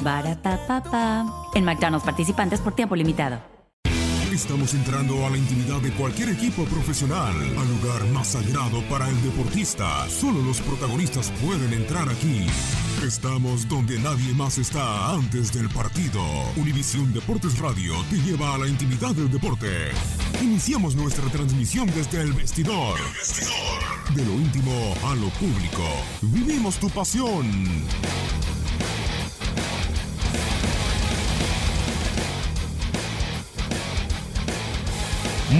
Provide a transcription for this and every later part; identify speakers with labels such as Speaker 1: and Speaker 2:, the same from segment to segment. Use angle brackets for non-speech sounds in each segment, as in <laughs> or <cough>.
Speaker 1: Barata En McDonald's participantes por tiempo limitado.
Speaker 2: Estamos entrando a la intimidad de cualquier equipo profesional, al lugar más sagrado para el deportista. Solo los protagonistas pueden entrar aquí. Estamos donde nadie más está antes del partido. Univisión Deportes Radio te lleva a la intimidad del deporte. Iniciamos nuestra transmisión desde el vestidor. El vestidor. De lo íntimo a lo público. Vivimos tu pasión.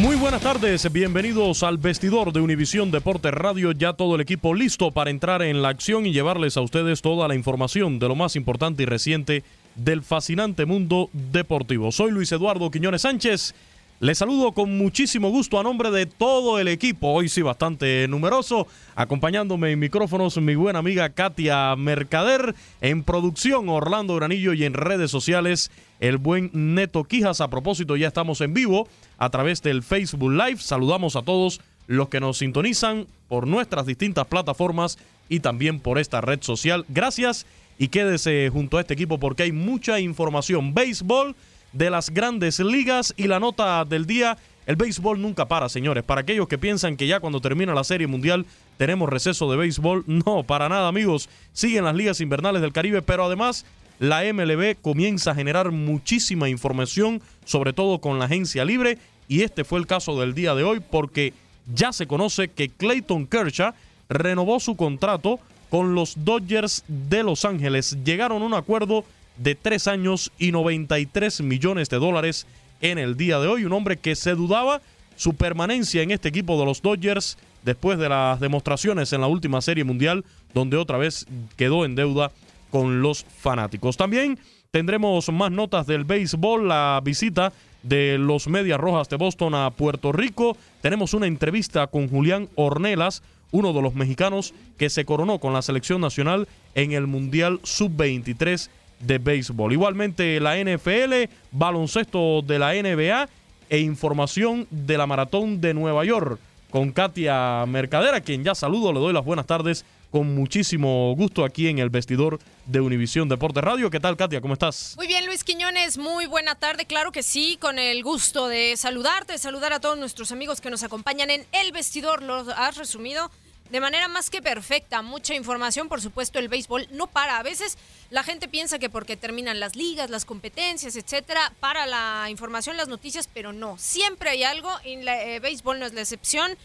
Speaker 3: Muy buenas tardes, bienvenidos al vestidor de Univisión Deporte Radio. Ya todo el equipo listo para entrar en la acción y llevarles a ustedes toda la información de lo más importante y reciente del fascinante mundo deportivo. Soy Luis Eduardo Quiñones Sánchez. Les saludo con muchísimo gusto a nombre de todo el equipo, hoy sí bastante numeroso, acompañándome en micrófonos mi buena amiga Katia Mercader, en producción Orlando Granillo y en redes sociales el buen Neto Quijas. A propósito, ya estamos en vivo a través del Facebook Live. Saludamos a todos los que nos sintonizan por nuestras distintas plataformas y también por esta red social. Gracias y quédese junto a este equipo porque hay mucha información. Béisbol de las grandes ligas y la nota del día. El béisbol nunca para, señores. Para aquellos que piensan que ya cuando termina la Serie Mundial tenemos receso de béisbol, <laughs> no, para nada, amigos. Siguen las ligas invernales del Caribe, pero además la MLB comienza a generar muchísima información, sobre todo con la agencia libre, y este fue el caso del día de hoy porque ya se conoce que Clayton Kershaw renovó su contrato con los Dodgers de Los Ángeles. Llegaron a un acuerdo de tres años y 93 millones de dólares en el día de hoy. Un hombre que se dudaba su permanencia en este equipo de los Dodgers después de las demostraciones en la última serie mundial, donde otra vez quedó en deuda con los fanáticos. También tendremos más notas del béisbol, la visita de los Medias Rojas de Boston a Puerto Rico. Tenemos una entrevista con Julián Ornelas, uno de los mexicanos que se coronó con la selección nacional en el Mundial Sub-23 de béisbol. Igualmente la NFL, baloncesto de la NBA e información de la maratón de Nueva York con Katia Mercadera, quien ya saludo, le doy las buenas tardes con muchísimo gusto aquí en el vestidor de Univisión Deporte Radio. ¿Qué tal, Katia? ¿Cómo estás?
Speaker 4: Muy bien, Luis Quiñones, muy buena tarde. Claro que sí, con el gusto de saludarte, saludar a todos nuestros amigos que nos acompañan en el vestidor. Lo has resumido de manera más que perfecta. Mucha información, por supuesto, el béisbol no para. A veces la gente piensa que porque terminan las ligas, las competencias, etcétera, para la información, las noticias, pero no. Siempre hay algo y el eh, béisbol no es la excepción.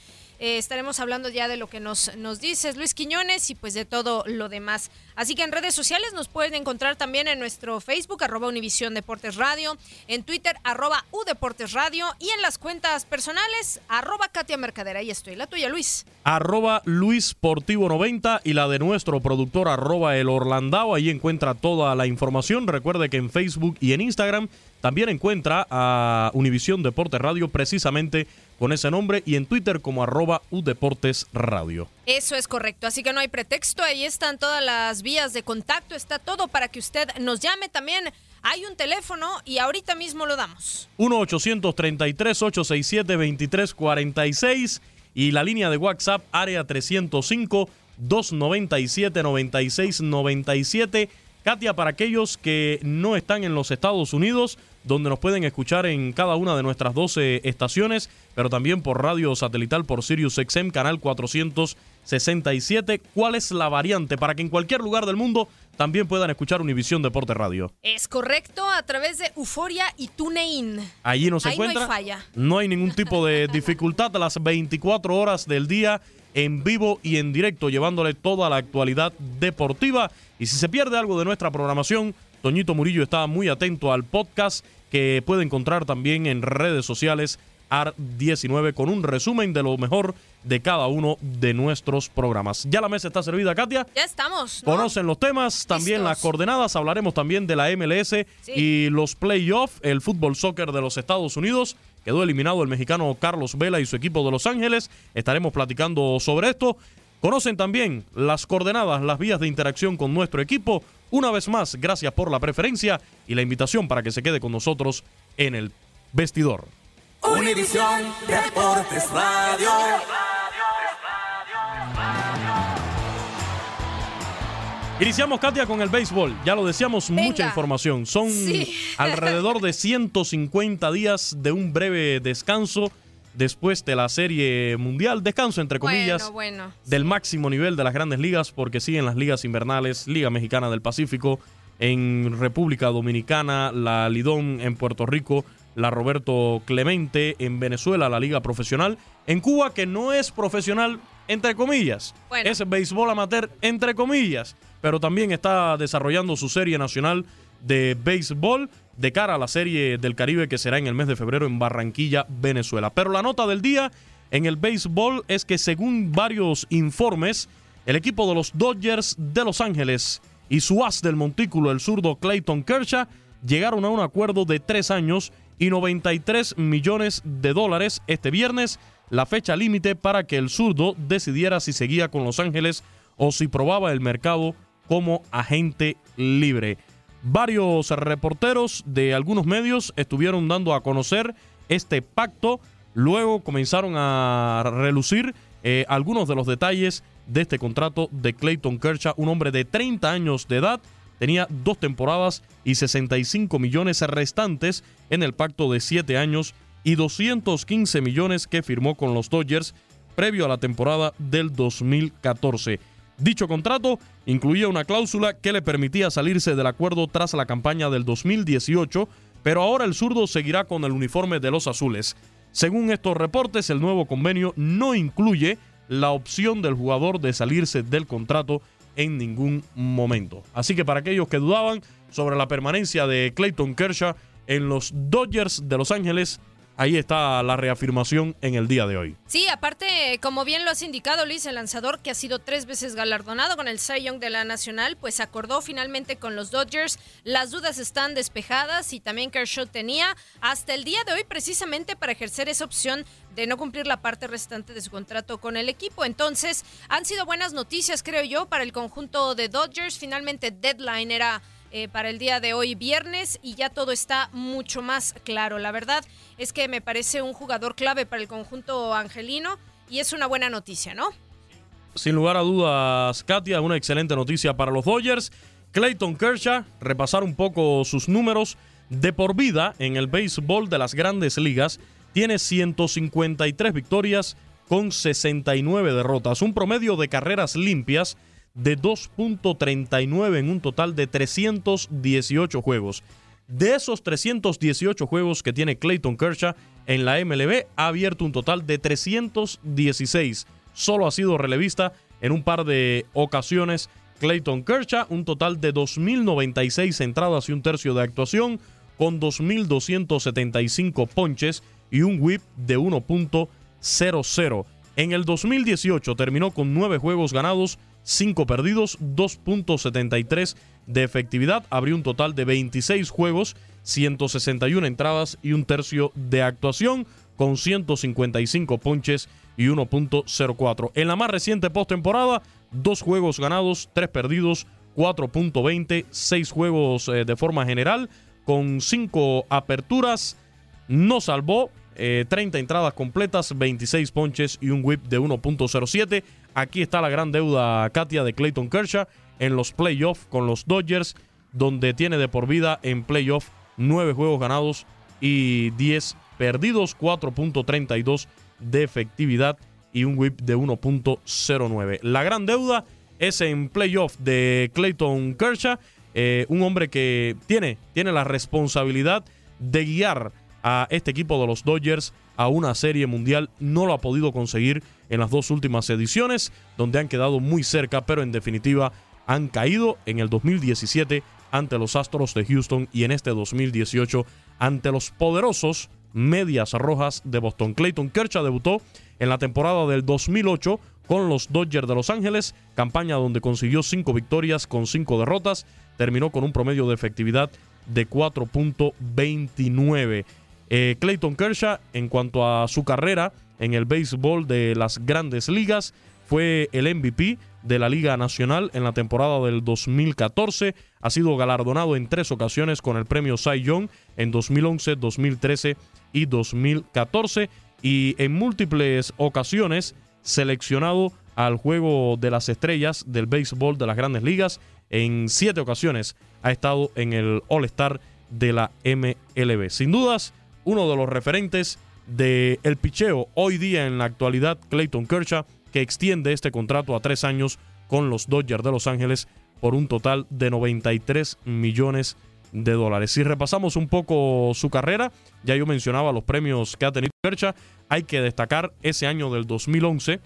Speaker 4: Eh, estaremos hablando ya de lo que nos, nos dices, Luis Quiñones, y pues de todo lo demás. Así que en redes sociales nos pueden encontrar también en nuestro Facebook, arroba Univisión Deportes Radio, en Twitter, arroba U Deportes Radio, y en las cuentas personales, arroba Katia Mercadera. Ahí estoy, la tuya, Luis.
Speaker 3: Arroba Luis Portivo 90 y la de nuestro productor, arroba El Orlandao. Ahí encuentra toda la información. Recuerde que en Facebook y en Instagram también encuentra a Univisión Deportes Radio precisamente con ese nombre y en Twitter como arroba Udeportes Radio.
Speaker 4: Eso es correcto, así que no hay pretexto, ahí están todas las vías de contacto, está todo para que usted nos llame también Hay un teléfono y ahorita mismo lo damos.
Speaker 3: 1-833-867-2346 y la línea de WhatsApp área 305 297 9697. Katia, para aquellos que no están en los Estados Unidos, donde nos pueden escuchar en cada una de nuestras 12 estaciones, pero también por radio satelital por Sirius XM, canal 467. ¿Cuál es la variante para que en cualquier lugar del mundo también puedan escuchar Univisión Deporte Radio?
Speaker 4: Es correcto, a través de Euforia y TuneIn.
Speaker 3: Allí nos
Speaker 4: Ahí no hay
Speaker 3: encuentra.
Speaker 4: falla.
Speaker 3: No hay ningún tipo de <laughs> dificultad a las 24 horas del día en vivo y en directo, llevándole toda la actualidad deportiva. Y si se pierde algo de nuestra programación, Toñito Murillo está muy atento al podcast que puede encontrar también en redes sociales AR19 con un resumen de lo mejor de cada uno de nuestros programas. Ya la mesa está servida, Katia.
Speaker 4: Ya estamos. ¿no?
Speaker 3: Conocen los temas, también
Speaker 4: Listos.
Speaker 3: las coordenadas. Hablaremos también de la MLS y los playoffs, el fútbol soccer de los Estados Unidos. Quedó eliminado el mexicano Carlos Vela y su equipo de Los Ángeles. Estaremos platicando sobre esto. Conocen también las coordenadas, las vías de interacción con nuestro equipo. Una vez más, gracias por la preferencia y la invitación para que se quede con nosotros en el vestidor.
Speaker 5: Univisión Deportes Radio.
Speaker 3: Iniciamos, Katia, con el béisbol. Ya lo decíamos, mucha información. Son
Speaker 4: Sí.
Speaker 3: alrededor de 150 días de un breve descanso después de la Serie Mundial. Descanso, entre comillas,
Speaker 4: Bueno, bueno.
Speaker 3: del máximo nivel de las grandes ligas, porque siguen las ligas invernales, Liga Mexicana del Pacífico, en República Dominicana, la Lidón en Puerto Rico, la Roberto Clemente en Venezuela, la Liga Profesional, en Cuba, que no es profesional, entre comillas,
Speaker 4: Bueno.
Speaker 3: es béisbol amateur, entre comillas, pero también está desarrollando su serie nacional de béisbol de cara a la serie del Caribe que será en el mes de febrero en Barranquilla, Venezuela. Pero la nota del día en el béisbol es que según varios informes, el equipo de los Dodgers de Los Ángeles y su as del montículo, el zurdo Clayton Kershaw, llegaron a un acuerdo de tres años y 93 millones de dólares este viernes, la fecha límite para que el zurdo decidiera si seguía con Los Ángeles o si probaba el mercado como agente libre. Varios reporteros de algunos medios estuvieron dando a conocer este pacto. Luego comenzaron a relucir eh, algunos de los detalles de este contrato de Clayton Kershaw, un hombre de 30 años de edad. Tenía dos temporadas y 65 millones restantes en el pacto de 7 años y 215 millones que firmó con los Dodgers previo a la temporada del 2014. Dicho contrato incluía una cláusula que le permitía salirse del acuerdo tras la campaña del 2018, pero ahora el zurdo seguirá con el uniforme de los azules. Según estos reportes, el nuevo convenio no incluye la opción del jugador de salirse del contrato en ningún momento. Así que para aquellos que dudaban sobre la permanencia de Clayton Kershaw en los Dodgers de Los Ángeles, ahí está la reafirmación en el día de hoy.
Speaker 4: Sí, aparte, como bien lo has indicado, Luis, el lanzador que ha sido tres veces galardonado con el Cy Young de la Nacional, pues acordó finalmente con los Dodgers. Las dudas están despejadas y también Kershaw tenía hasta el día de hoy precisamente para ejercer esa opción de no cumplir la parte restante de su contrato con el equipo. Entonces, han sido buenas noticias, creo yo, para el conjunto de Dodgers. Finalmente, deadline era eh, para el día de hoy viernes y ya todo está mucho más claro. La verdad es que me parece un jugador clave para el conjunto angelino y es una buena noticia, ¿no?
Speaker 3: Sin lugar a dudas, Katia, una excelente noticia para los Dodgers. Clayton Kershaw, repasar un poco sus números de por vida en el béisbol de las grandes ligas, tiene 153 victorias con 69 derrotas, un promedio de carreras limpias de 2.39 en un total de 318 juegos. De esos 318 juegos que tiene Clayton Kershaw en la MLB, ha abierto un total de 316. Solo ha sido relevista en un par de ocasiones. Clayton Kershaw, un total de 2.096 entradas y un tercio de actuación, con 2.275 ponches y un whip de 1.00. En el 2018 terminó con 9 juegos ganados, 5 perdidos, 2.73 de efectividad. Abrió un total de 26 juegos, 161 entradas y un tercio de actuación, con 155 ponches y 1.04. En la más reciente postemporada, 2 juegos ganados, 3 perdidos, 4.20, 6 juegos eh, de forma general, con 5 aperturas, no salvó 30 eh, entradas completas, 26 ponches y un whip de 1.07. Aquí está la gran deuda, Katia, de Clayton Kershaw en los playoffs con los Dodgers, donde tiene de por vida en playoff 9 juegos ganados y 10 perdidos, 4.32 de efectividad y un whip de 1.09. La gran deuda es en playoff de Clayton Kershaw, eh, un hombre que tiene, tiene la responsabilidad de guiar a este equipo de los Dodgers a una serie mundial. No lo ha podido conseguir en las dos últimas ediciones, donde han quedado muy cerca, pero en definitiva han caído en el 2017 ante los Astros de Houston y en este 2018 ante los poderosos Medias Rojas de Boston. Clayton Kershaw debutó en la temporada del 2008 con los Dodgers de Los Ángeles, campaña donde consiguió cinco victorias con cinco derrotas, terminó con un promedio de efectividad de 4.29. Eh, Clayton Kershaw, en cuanto a su carrera en el béisbol de las grandes ligas, fue el MVP de la Liga Nacional en la temporada del 2014. Ha sido galardonado en tres ocasiones con el premio Cy Young en 2011, 2013 y 2014. Y en múltiples ocasiones seleccionado al juego de las estrellas del béisbol de las grandes ligas. En siete ocasiones ha estado en el All-Star de la MLB. Sin dudas, uno de los referentes del el picheo hoy día en la actualidad, Clayton Kershaw, que extiende este contrato a tres años con los Dodgers de Los Ángeles por un total de 93 millones de dólares. Si repasamos un poco su carrera, ya yo mencionaba los premios que ha tenido Kershaw, hay que destacar ese año del 2011,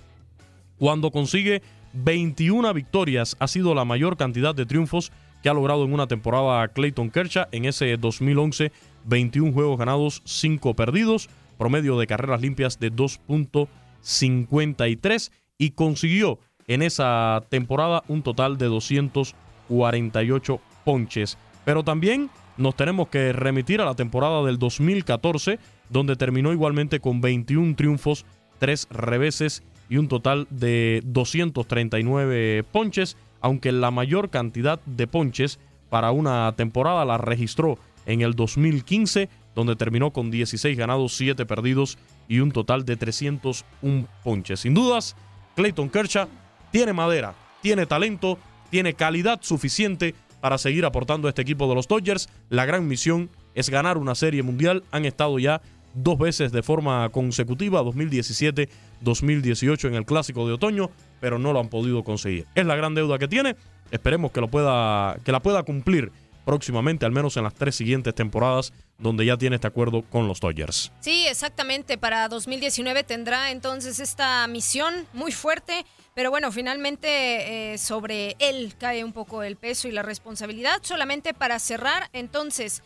Speaker 3: cuando consigue 21 victorias, ha sido la mayor cantidad de triunfos que ha logrado en una temporada Clayton Kershaw. En ese 2011 21 juegos ganados, 5 perdidos, promedio de carreras limpias de 2.53 y consiguió en esa temporada un total de 248 ponches. Pero también nos tenemos que remitir a la temporada del 2014, donde terminó igualmente con 21 triunfos, 3 reveses y un total de 239 ponches, aunque la mayor cantidad de ponches para una temporada la registró en el 2015, donde terminó con 16 ganados, 7 perdidos y un total de 301 ponches. Sin dudas, Clayton Kershaw tiene madera, tiene talento, tiene calidad suficiente para seguir aportando a este equipo de los Dodgers. La gran misión es ganar una serie mundial. Han estado ya dos veces de forma consecutiva, 2017, 2018 en el Clásico de Otoño, pero no lo han podido conseguir. Es la gran deuda que tiene. Esperemos que, lo pueda, que la pueda cumplir próximamente, al menos en las tres siguientes temporadas, donde ya tiene este acuerdo con los Dodgers.
Speaker 4: Sí, exactamente. Para 2019 tendrá entonces esta misión muy fuerte. Pero bueno, finalmente eh, sobre él cae un poco el peso y la responsabilidad. Solamente para cerrar, entonces,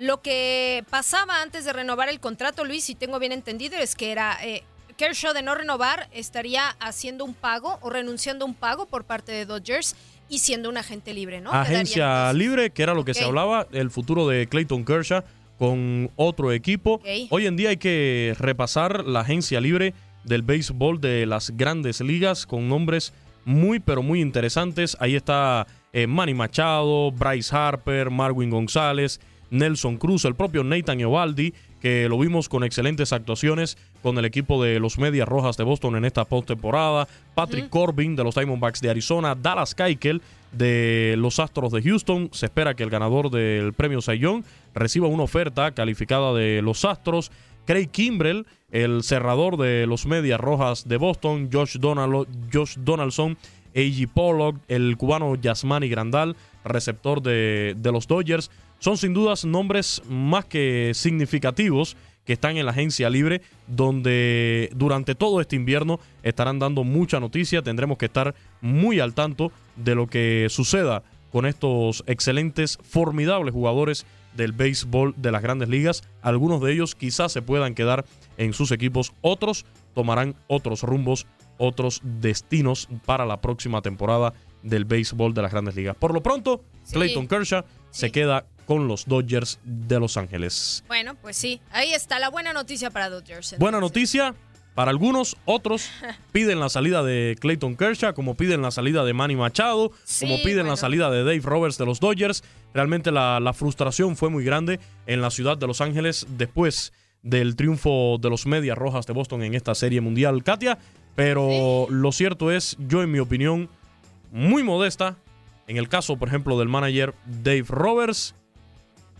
Speaker 4: lo que pasaba antes de renovar el contrato, Luis, si tengo bien entendido, es que era eh, Kershaw de no renovar estaría haciendo un pago o renunciando a un pago por parte de Dodgers y siendo un agente libre, ¿no?
Speaker 3: Agencia libre, que era lo que se hablaba, el futuro de Clayton Kershaw con otro equipo. Hoy en día hay que repasar la agencia libre del béisbol de las grandes ligas con nombres muy pero muy interesantes. Ahí está eh, Manny Machado, Bryce Harper, Marwin González, Nelson Cruz, el propio Nathan Eovaldi, que lo vimos con excelentes actuaciones con el equipo de los Medias Rojas de Boston en esta postemporada, Patrick Corbin de los Diamondbacks de Arizona, Dallas Keuchel de los Astros de Houston. Se espera que el ganador del premio Young reciba una oferta calificada de los Astros. Craig Kimbrell, el cerrador de los Medias Rojas de Boston, Josh, Josh Donaldson, A.G. Pollock, el cubano Yasmani Grandal, receptor de, de los Dodgers. Son sin dudas nombres más que significativos que están en la agencia libre, donde durante todo este invierno estarán dando mucha noticia. Tendremos que estar muy al tanto de lo que suceda con estos excelentes, formidables jugadores del béisbol de las grandes ligas. Algunos de ellos quizás se puedan quedar en sus equipos, otros tomarán otros rumbos, otros destinos para la próxima temporada del béisbol de las grandes ligas. Por lo pronto, Clayton Kershaw se queda con los Dodgers de Los Ángeles.
Speaker 4: Bueno, pues sí, ahí está la buena noticia para Dodgers.
Speaker 3: Buena noticia, para algunos, otros <laughs> piden la salida de Clayton Kershaw, como piden la salida de Manny Machado, como piden la salida de Dave Roberts de los Dodgers. Realmente la, la, frustración fue muy grande en la ciudad de Los Ángeles después del triunfo de los Medias Rojas de Boston en esta serie mundial, Katia. Pero lo cierto es, yo en mi opinión, muy modesta, en el caso, por ejemplo, del manager Dave Roberts,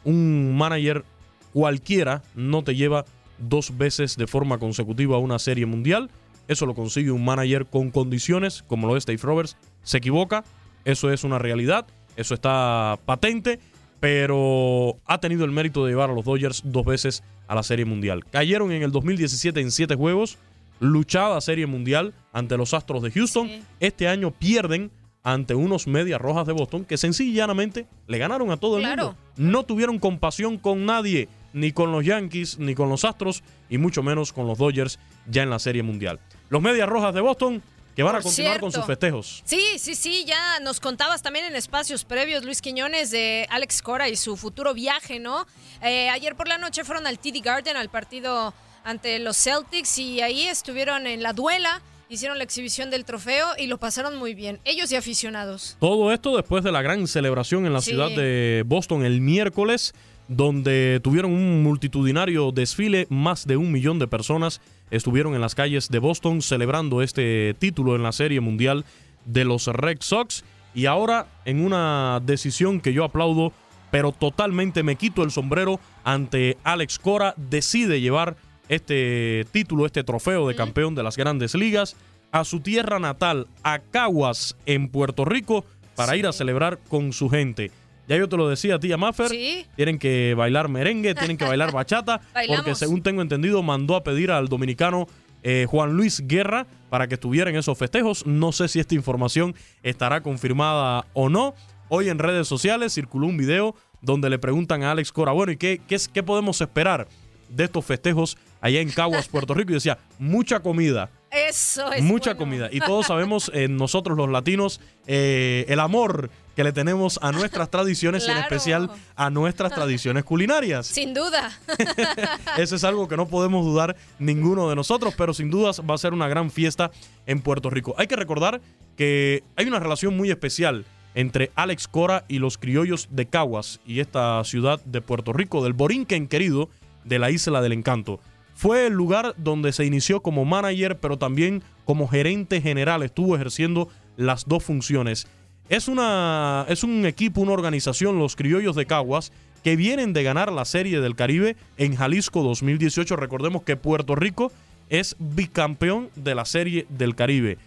Speaker 3: un manager cualquiera no te lleva dos veces de forma consecutiva a una serie mundial. Eso lo consigue un manager con condiciones, como lo es Dave Roberts. Se equivoca, eso es una realidad, eso está patente, pero ha tenido el mérito de llevar a los Dodgers dos veces a la serie mundial. Cayeron en el 2017 en siete juegos, luchada serie mundial ante los Astros de Houston. Este año pierden ante unos medias rojas de Boston que sencillamente le ganaron a todo el mundo. No tuvieron compasión con nadie, ni con los Yankees, ni con los Astros, y mucho menos con los Dodgers ya en la Serie Mundial. Los medias rojas de Boston que van a continuar con sus festejos.
Speaker 4: Sí, sí, sí, ya nos contabas también en espacios previos, Luis Quiñones, de Alex Cora y su futuro viaje, ¿no? Eh, ayer por la noche fueron al TD Garden, al partido ante los Celtics, y ahí estuvieron en la duela hicieron la exhibición del trofeo y lo pasaron muy bien, ellos y aficionados.
Speaker 3: Todo esto después de la gran celebración en la ciudad de Boston el miércoles, donde tuvieron un multitudinario desfile, más de un millón de personas estuvieron en las calles de Boston celebrando este título en la Serie Mundial de los Red Sox. Y ahora en una decisión que yo aplaudo, pero totalmente me quito el sombrero ante Alex Cora, decide llevar este título, este trofeo de campeón de las grandes ligas a su tierra natal, a Caguas, en Puerto Rico, para ir a celebrar con su gente. Ya yo te lo decía, tía Maffer, tienen que bailar merengue, tienen que bailar <laughs> bachata, porque según tengo entendido mandó a pedir al dominicano eh, Juan Luis Guerra para que estuviera en esos festejos. No sé si esta información estará confirmada o no. Hoy en redes sociales circuló un video donde le preguntan a Alex Cora, bueno, ¿y qué, qué, qué podemos esperar de estos festejos allá en Caguas, Puerto Rico? Y decía, mucha comida.
Speaker 4: Eso es.
Speaker 3: Mucha comida. Y todos sabemos, eh, nosotros los latinos, eh, el amor que le tenemos a nuestras tradiciones y en <laughs> especial a nuestras tradiciones culinarias.
Speaker 4: Sin duda. <laughs>
Speaker 3: Eso es algo que no podemos dudar ninguno de nosotros, pero sin dudas va a ser una gran fiesta en Puerto Rico. Hay que recordar que hay una relación muy especial entre Alex Cora y los criollos de Caguas y esta ciudad de Puerto Rico, del Borinquen querido de la Isla del Encanto. Fue el lugar donde se inició como manager, pero también como gerente general. Estuvo ejerciendo las dos funciones. Es, una, es un equipo, una organización, los Criollos de Caguas, que vienen de ganar la Serie del Caribe en Jalisco 2018. Recordemos que Puerto Rico es bicampeón de la Serie del Caribe.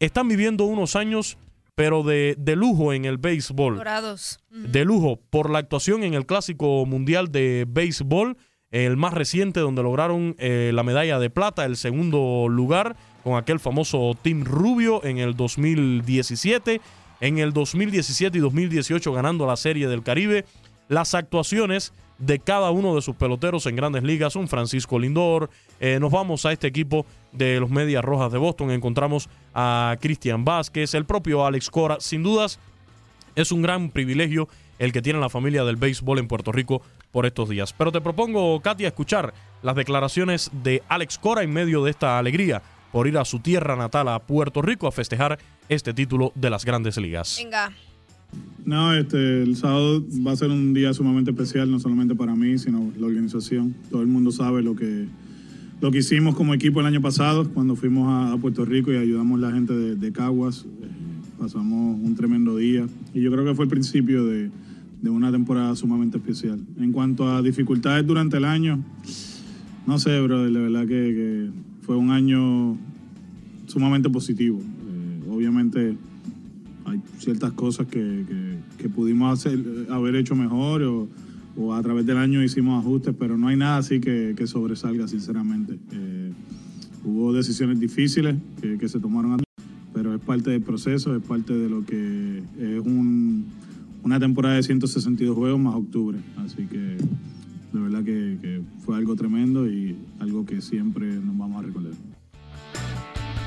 Speaker 3: Están viviendo unos años, pero de, de lujo en el béisbol.
Speaker 4: Dorados.
Speaker 3: De lujo por la actuación en el Clásico Mundial de Béisbol el más reciente donde lograron eh, la medalla de plata, el segundo lugar con aquel famoso Team Rubio en el 2017, en el 2017 y 2018 ganando la Serie del Caribe. Las actuaciones de cada uno de sus peloteros en grandes ligas, un Francisco Lindor, eh, nos vamos a este equipo de los Medias Rojas de Boston, encontramos a Cristian Vázquez, el propio Alex Cora, sin dudas es un gran privilegio el que tiene la familia del béisbol en Puerto Rico por estos días. Pero te propongo, Katia, escuchar las declaraciones de Alex Cora en medio de esta alegría por ir a su tierra natal, a Puerto Rico, a festejar este título de las grandes ligas.
Speaker 4: Venga.
Speaker 6: No, este, el sábado va a ser un día sumamente especial, no solamente para mí, sino la organización. Todo el mundo sabe lo que, lo que hicimos como equipo el año pasado, cuando fuimos a, Puerto Rico y ayudamos a la gente de, Caguas. Eh, pasamos un tremendo día y yo creo que fue el principio de, de una temporada sumamente especial. En cuanto a dificultades durante el año, no sé, bro, la verdad que, fue un año sumamente positivo. Eh, obviamente hay ciertas cosas que, pudimos hacer, haber hecho mejor o, o, a través del año hicimos ajustes, pero no hay nada así que, sobresalga, sinceramente. Eh, hubo decisiones difíciles que, se tomaron, pero es parte del proceso, es parte de lo que es un una temporada de 162 juegos más octubre. Así que de verdad que, fue algo tremendo y algo que siempre nos vamos a recordar.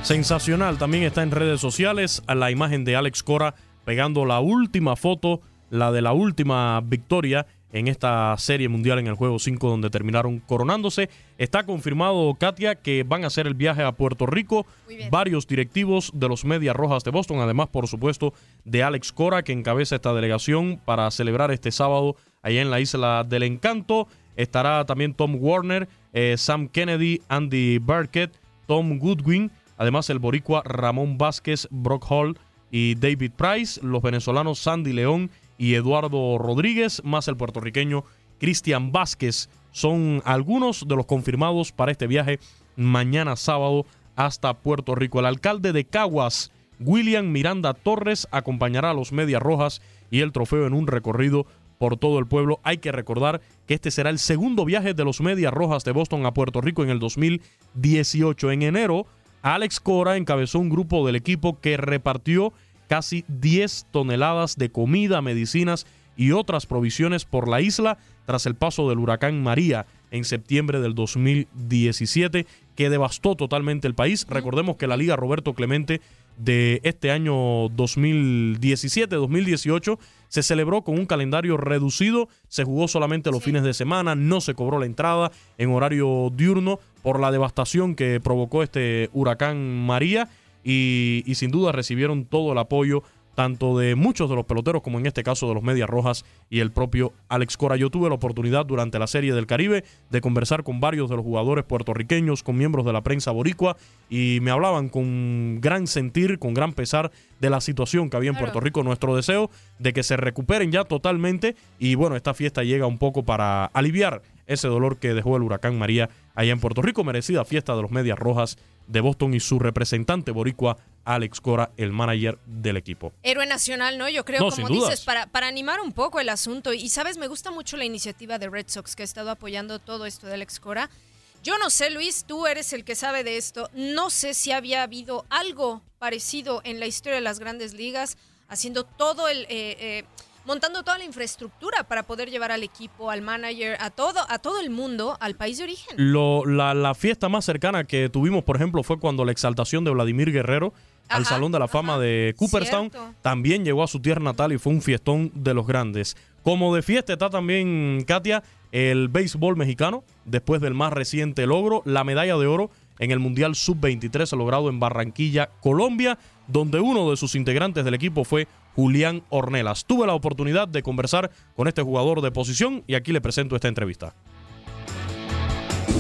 Speaker 3: Sensacional, también está en redes sociales la imagen de Alex Cora pegando la última foto, la de la última victoria en esta serie mundial en el juego 5 donde terminaron coronándose. Está confirmado, Katia, que van a hacer el viaje a Puerto Rico varios directivos de los Medias Rojas de Boston, además por supuesto de Alex Cora que encabeza esta delegación para celebrar este sábado allá en la isla del encanto. Estará también Tom Warner, eh, Sam Kennedy, Andy Burkett, Tom Goodwin, además el boricua Ramón Vázquez, Brock Hall y David Price, los venezolanos Sandy León y Eduardo Rodríguez, más el puertorriqueño Cristian Vázquez. Son algunos de los confirmados para este viaje mañana sábado hasta Puerto Rico. El alcalde de Caguas, William Miranda Torres, acompañará a los Medias Rojas y el trofeo en un recorrido por todo el pueblo. Hay que recordar que este será el segundo viaje de los Medias Rojas de Boston a Puerto Rico en el 2018. En enero, Alex Cora encabezó un grupo del equipo que repartió casi 10 toneladas de comida, medicinas y otras provisiones por la isla tras el paso del huracán María en septiembre del 2017 que devastó totalmente el país. Recordemos que la Liga Roberto Clemente de este año 2017-2018 se celebró con un calendario reducido, se jugó solamente los fines de semana, no se cobró la entrada en horario diurno por la devastación que provocó este huracán María y, sin duda recibieron todo el apoyo tanto de muchos de los peloteros como en este caso de los Medias Rojas y el propio Alex Cora. Yo tuve la oportunidad durante la Serie del Caribe de conversar con varios de los jugadores puertorriqueños, con miembros de la prensa boricua y me hablaban con gran sentir, con gran pesar de la situación que había en Puerto Rico. Nuestro deseo de que se recuperen ya totalmente y bueno, esta fiesta llega un poco para aliviar ese dolor que dejó el huracán María allá en Puerto Rico. Merecida fiesta de los Medias Rojas de Boston y su representante boricua, Alex Cora, el manager del equipo.
Speaker 4: Héroe nacional, ¿no? Yo creo, como dices, para, para animar un poco el asunto. Y sabes, me gusta mucho la iniciativa de Red Sox que ha estado apoyando todo esto de Alex Cora. Yo no sé, Luis, tú eres el que sabe de esto. No sé si había habido algo parecido en la historia de las grandes ligas, haciendo todo el... Eh, eh, montando toda la infraestructura para poder llevar al equipo, al manager, a todo, a todo el mundo al país de origen.
Speaker 3: Lo, la, fiesta más cercana que tuvimos, por ejemplo, fue cuando la exaltación de Vladimir Guerrero al Salón de la Fama de Cooperstown también llegó a su tierra natal y fue un fiestón de los grandes. Como de fiesta está también, Katia, el béisbol mexicano, después del más reciente logro, la medalla de oro en el Mundial Sub-23 logrado en Barranquilla, Colombia, donde uno de sus integrantes del equipo fue Julián Ornelas. Tuve la oportunidad de conversar con este jugador de posición y aquí le presento esta entrevista.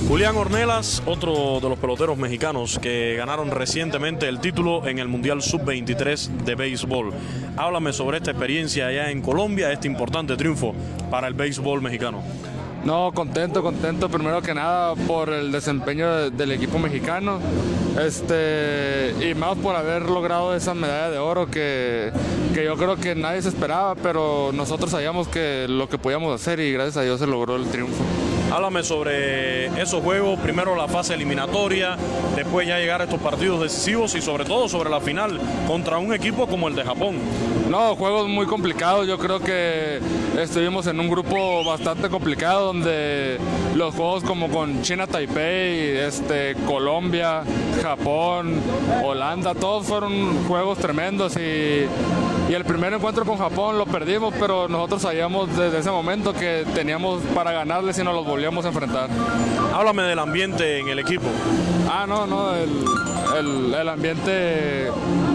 Speaker 3: Julián Ornelas, otro de los peloteros mexicanos que ganaron recientemente el título en el Mundial Sub-23 de béisbol. Háblame sobre esta experiencia allá en Colombia, este importante triunfo para el béisbol mexicano.
Speaker 7: No, contento, contento primero que nada por el desempeño del equipo mexicano este, y más por haber logrado esa medalla de oro que, que, yo creo que nadie se esperaba, pero nosotros sabíamos que lo que podíamos hacer y gracias a Dios se logró el triunfo.
Speaker 3: Háblame sobre esos juegos, primero la fase eliminatoria, después ya llegar a estos partidos decisivos y sobre todo sobre la final contra un equipo como el de Japón.
Speaker 7: No, juegos muy complicados, yo creo que estuvimos en un grupo bastante complicado donde los juegos como con China Taipei, este, Colombia, Japón, Holanda, todos fueron juegos tremendos y, y el primer encuentro con Japón lo perdimos, pero nosotros sabíamos desde ese momento que teníamos para ganarles si nos los volvíamos a enfrentar.
Speaker 3: Háblame del ambiente en el equipo.
Speaker 7: Ah, no, no, el, el, ambiente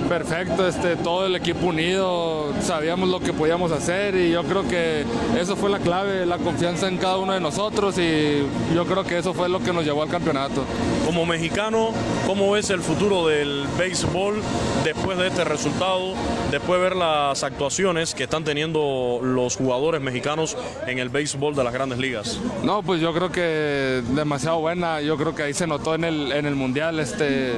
Speaker 7: perfecto, este, todo el equipo unido, sabíamos lo que podíamos hacer y yo creo que eso fue la clave, la confianza en cada uno de nosotros y yo creo que eso fue lo que nos llevó al campeonato.
Speaker 3: Como mexicano, ¿cómo ves el futuro del béisbol después de este resultado, después de ver las actuaciones que están teniendo los jugadores mexicanos en el béisbol de las grandes ligas?
Speaker 7: No, pues yo creo que demasiado buena, yo creo que ahí se notó en el, en el Mundial, este,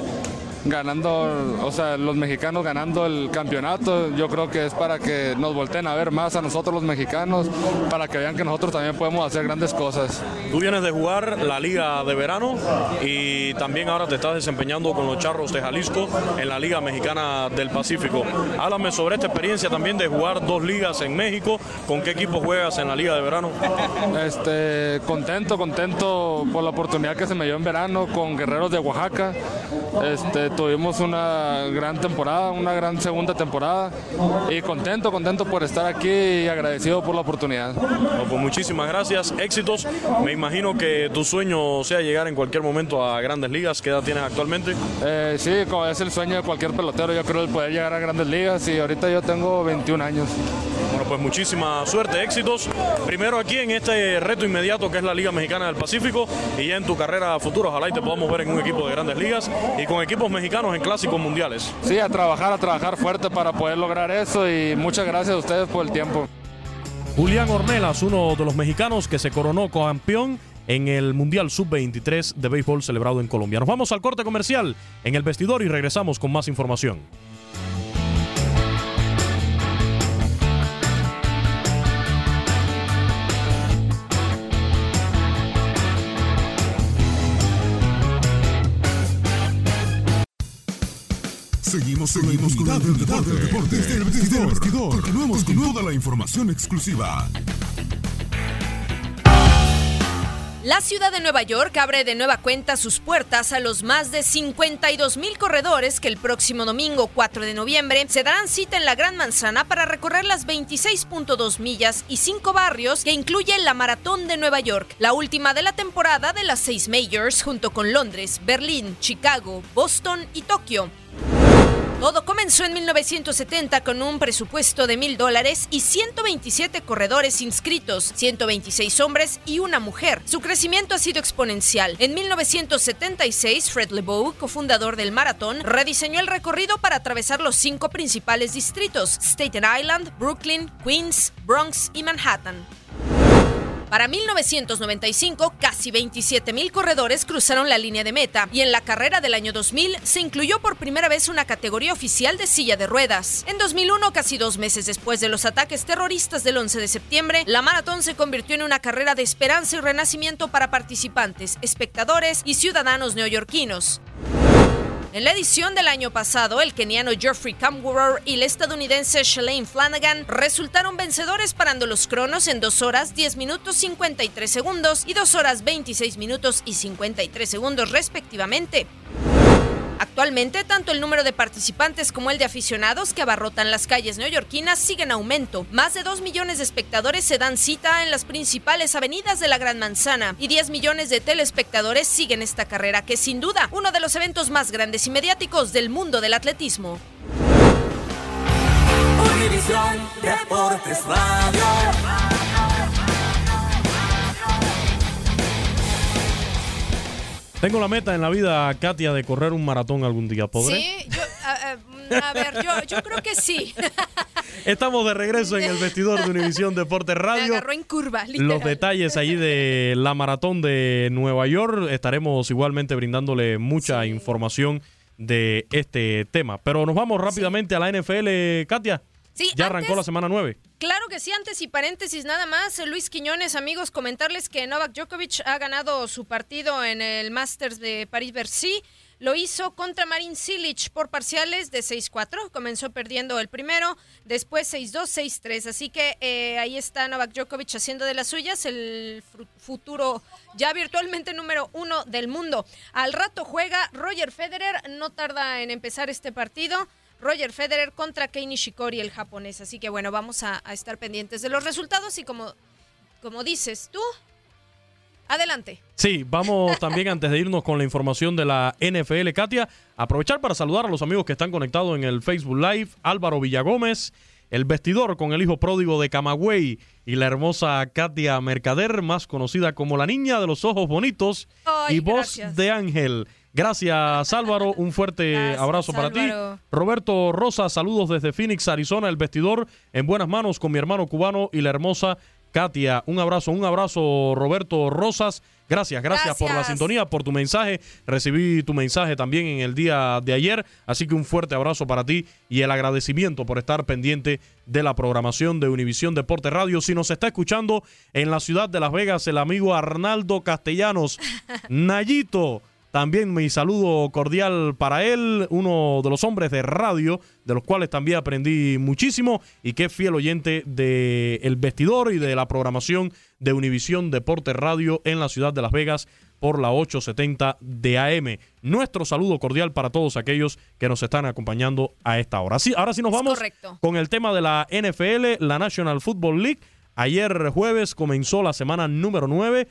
Speaker 7: ganando, o sea, los mexicanos ganando el campeonato. Yo creo que es para que nos volteen a ver más a nosotros los mexicanos, para que vean que nosotros también podemos hacer grandes cosas.
Speaker 3: Tú vienes de jugar la liga de verano y también ahora te estás desempeñando con los Charros de Jalisco en la Liga Mexicana del Pacífico. Háblame sobre esta experiencia también de jugar dos ligas en México. ¿Con qué equipo juegas en la Liga de Verano?
Speaker 7: Este, contento, contento por la oportunidad que se me dio en verano con Guerreros de Oaxaca. Este, tuvimos una gran temporada, una gran segunda temporada y contento, contento por estar aquí y agradecido por la oportunidad.
Speaker 3: pues muchísimas gracias, éxitos. Me imagino que tu sueño sea llegar en cualquier momento a grandes ligas. ¿Qué edad tienes actualmente?
Speaker 7: Eh, sí, es el sueño de cualquier pelotero, yo creo el poder llegar a grandes ligas y ahorita yo tengo 21 años.
Speaker 3: Pues muchísima suerte, éxitos. Primero aquí en este reto inmediato que es la Liga Mexicana del Pacífico y ya en tu carrera futura, ojalá y te podamos ver en un equipo de grandes ligas y con equipos mexicanos en clásicos mundiales.
Speaker 7: Sí, a trabajar, a trabajar fuerte para poder lograr eso y muchas gracias a ustedes por el tiempo.
Speaker 3: Julián Ornelas, uno de los mexicanos que se coronó campeón en el Mundial Sub-23 de béisbol celebrado en Colombia. Nos vamos al corte comercial en el vestidor y regresamos con más información.
Speaker 2: Seguimos, seguimos con el deporte, deporte, desde el vestidor. vestidor. Continuamos con toda la información exclusiva.
Speaker 4: La ciudad de Nueva York abre de nueva cuenta sus puertas a los más de 52 mil corredores que el próximo domingo 4 de noviembre se darán cita en la Gran Manzana para recorrer las 26.2 millas y 5 barrios que incluye la Maratón de Nueva York, la última de la temporada de las seis majors junto con Londres, Berlín, Chicago, Boston y Tokio. Todo comenzó en 1970 con un presupuesto de mil dólares y 127 corredores inscritos, 126 hombres y una mujer. Su crecimiento ha sido exponencial. En 1976, Fred LeBeau, cofundador del maratón, rediseñó el recorrido para atravesar los cinco principales distritos: Staten Island, Brooklyn, Queens, Bronx y Manhattan. Para 1995, casi 27 mil corredores cruzaron la línea de meta y en la carrera del año 2000 se incluyó por primera vez una categoría oficial de silla de ruedas. En 2001, casi dos meses después de los ataques terroristas del 11 de septiembre, la maratón se convirtió en una carrera de esperanza y renacimiento para participantes, espectadores y ciudadanos neoyorquinos. En la edición del año pasado, el keniano Geoffrey Kamworor y el estadounidense Shalane Flanagan resultaron vencedores parando los cronos en 2 horas 10 minutos 53 segundos y 2 horas 26 minutos y 53 segundos respectivamente. Actualmente, tanto el número de participantes como el de aficionados que abarrotan las calles neoyorquinas siguen en aumento. Más de 2 millones de espectadores se dan cita en las principales avenidas de la Gran Manzana y 10 millones de telespectadores siguen esta carrera, que es sin duda uno de los eventos más grandes y mediáticos del mundo del atletismo.
Speaker 3: Tengo la meta en la vida, Katia, de correr un maratón algún día. ¿Podré?
Speaker 4: Sí, yo, a, ver, yo, creo que sí. <laughs>
Speaker 3: Estamos de regreso en el vestidor de Univisión Deporte Radio.
Speaker 4: Me agarró en curva,
Speaker 3: Los detalles ahí de la maratón de Nueva York. Estaremos igualmente brindándole mucha información de este tema. Pero nos vamos rápidamente a la NFL, Katia.
Speaker 4: Sí,
Speaker 3: ya arrancó la semana 9.
Speaker 4: Claro que sí, antes y paréntesis nada más, Luis Quiñones, amigos, comentarles que Novak Djokovic ha ganado su partido en el Masters de París-Bercy. Lo hizo contra Marin Cilic por parciales de 6-4. Comenzó perdiendo el primero, después 6-2, 6-3. Así que eh, ahí está Novak Djokovic haciendo de las suyas, el futuro ya virtualmente número uno del mundo. Al rato juega Roger Federer, no tarda en empezar este partido. Roger Federer contra Kei Nishikori, el japonés. Así que bueno, vamos a, estar pendientes de los resultados y como, como dices tú, adelante.
Speaker 3: Sí, vamos <laughs> también antes de irnos con la información de la NFL, Katia, aprovechar para saludar a los amigos que están conectados en el Facebook Live, Álvaro Villagómez, el vestidor con el hijo pródigo de Camagüey y la hermosa Katia Mercader, más conocida como la niña de los ojos bonitos y voz de ángel. Gracias Álvaro, un fuerte abrazo para ti. Roberto Rosa, saludos desde Phoenix, Arizona, el vestidor en buenas manos con mi hermano cubano y la hermosa Katia. Un abrazo, un abrazo Roberto Rosas. Gracias, gracias, por la sintonía, por tu mensaje. Recibí tu mensaje también en el día de ayer, así que un fuerte abrazo para ti y el agradecimiento por estar pendiente de la programación de Univisión Deporte Radio. Si nos está escuchando en la ciudad de Las Vegas, el amigo Arnaldo Castellanos, <laughs> Nayito. También mi saludo cordial para él, uno de los hombres de radio, de los cuales también aprendí muchísimo y que es fiel oyente de El Vestidor y de la programación de Univisión Deporte Radio en la ciudad de Las Vegas por la 870 de AM. Nuestro saludo cordial para todos aquellos que nos están acompañando a esta hora. Sí, ahora sí nos vamos con el tema de la NFL, la National Football League. Ayer jueves comenzó la semana número 9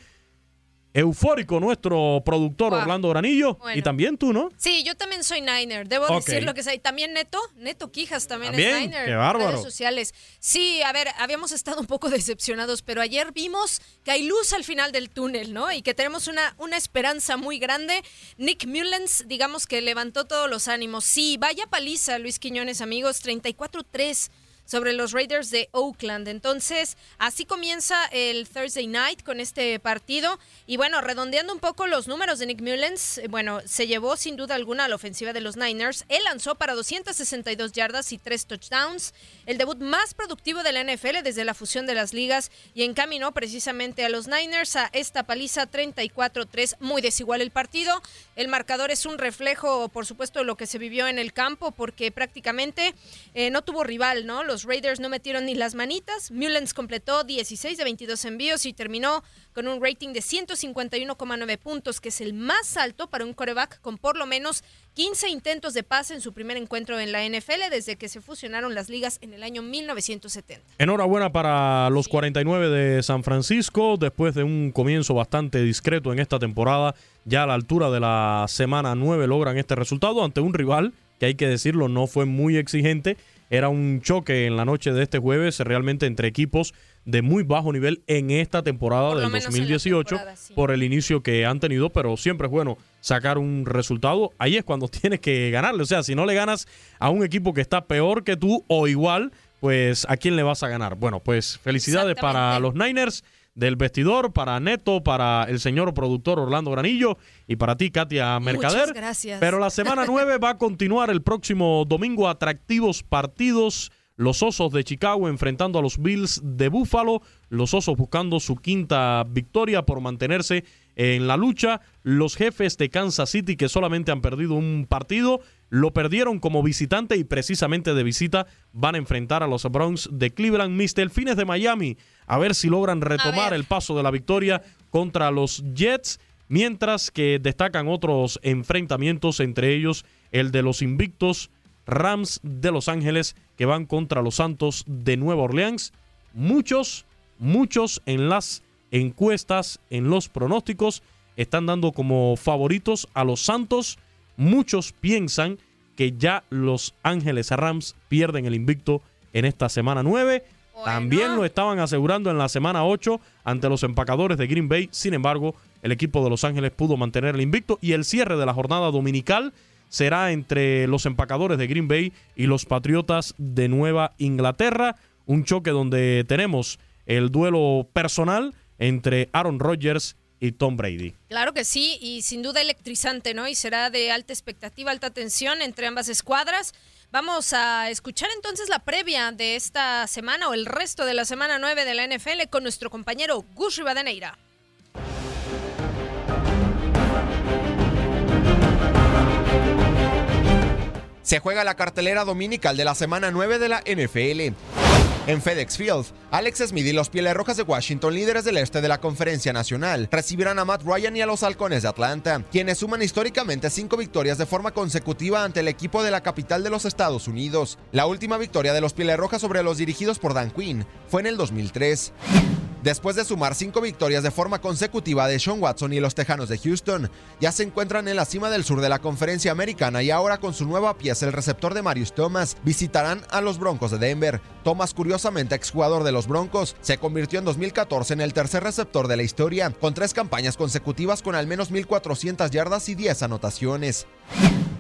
Speaker 3: eufórico nuestro productor Orlando Granillo y también tú, ¿no?
Speaker 4: Sí, yo también soy Niner, debo decir lo que sé. También Neto, Neto Quijas también, es Niner.
Speaker 3: Qué bárbaro.
Speaker 4: Redes sociales. Sí, a ver, habíamos estado un poco <laughs> decepcionados, pero ayer vimos que hay luz al final del túnel, ¿no? Y que tenemos una, una esperanza muy grande. Nick Mullens, digamos que levantó todos los ánimos. Sí, vaya paliza, Luis Quiñones, amigos, 34-3 sobre los Raiders de Oakland. Entonces, así comienza el Thursday Night con este partido. Y bueno, redondeando un poco los números de Nick Mullens, eh, bueno, se llevó sin duda alguna a la ofensiva de los Niners. Él lanzó para 262 yardas y 3 touchdowns, el debut más productivo de la NFL desde la fusión de las ligas y encaminó precisamente a los Niners a esta paliza 34-3. Muy desigual el partido. El marcador es un reflejo, por supuesto, de lo que se vivió en el campo porque prácticamente eh, no tuvo rival, ¿no? los Raiders no metieron ni las manitas. Mullens completó 16 de 22 envíos y terminó con un rating de 151,9 puntos, que es el más alto para un coreback con por lo menos 15 intentos de pase en su primer encuentro en la NFL desde que se fusionaron las ligas en el año 1970.
Speaker 3: Enhorabuena para los 49 de San Francisco, después de un comienzo bastante discreto en esta temporada, ya a la altura de la semana 9 logran este resultado ante un rival que hay que decirlo no fue muy exigente era un choque en la noche de este jueves realmente entre equipos de muy bajo nivel en esta temporada del 2018 por el inicio que han tenido, pero siempre es bueno sacar un resultado. Ahí es cuando <laughs> tienes que ganarle. O sea, si no le ganas a un equipo que está peor que tú o igual, pues ¿a quién le vas a ganar? Bueno, pues felicidades para los Niners del vestidor, para Neto, para el señor productor Orlando Granillo y para ti, Katia Mercader.
Speaker 4: Muchas gracias.
Speaker 3: Pero la semana <laughs> 9 va a continuar el próximo domingo. Atractivos partidos. Los Osos de Chicago enfrentando a los Bills de Buffalo. Los Osos buscando su quinta victoria por mantenerse en la lucha. Los jefes de Kansas City que solamente han perdido un partido. Lo perdieron como visitante y precisamente de visita van a enfrentar a los Browns de Cleveland. Mr. Fines de Miami a ver si logran retomar el paso de la victoria contra los Jets, mientras que destacan otros enfrentamientos, entre ellos el de los invictos Rams de Los Ángeles, que van contra los Santos de Nueva Orleans. Muchos, muchos en las encuestas, en los pronósticos, están dando como favoritos a los Santos. Muchos piensan que ya los Ángeles Rams pierden el invicto en esta semana 9. También lo estaban asegurando en la semana 8 ante los empacadores de Green Bay. Sin embargo, el equipo de Los Ángeles pudo mantener el invicto y el cierre de la jornada dominical será entre los empacadores de Green Bay y los Patriotas de Nueva Inglaterra. Un choque donde tenemos el duelo personal entre Aaron Rodgers y Tom Brady.
Speaker 4: Claro que sí, y sin duda electrizante, ¿no? Y será de alta expectativa, alta tensión entre ambas escuadras. Vamos a escuchar entonces la previa de esta semana o el resto de la semana 9 de la NFL con nuestro compañero Gus Rivadeneira.
Speaker 8: Se juega la cartelera dominical de la semana 9 de la NFL. En FedEx Field, Alex Smith y los Pieles Rojas de Washington, líderes del este de la Conferencia Nacional, recibirán a Matt Ryan y a los Halcones de Atlanta, quienes suman históricamente cinco victorias de forma consecutiva ante el equipo de la capital de los Estados Unidos. La última victoria de los Pieles Rojas sobre los dirigidos por Dan Quinn fue en el 2003. Después de sumar cinco victorias de forma consecutiva de Sean Watson y los Tejanos de Houston, ya se encuentran en la cima del sur de la conferencia americana y ahora con su nueva pieza, el receptor de Marius Thomas, visitarán a los Broncos de Denver. Thomas, curiosamente exjugador de los Broncos, se convirtió en 2014 en el tercer receptor de la historia, con tres campañas consecutivas con al menos 1.400 yardas y 10 anotaciones.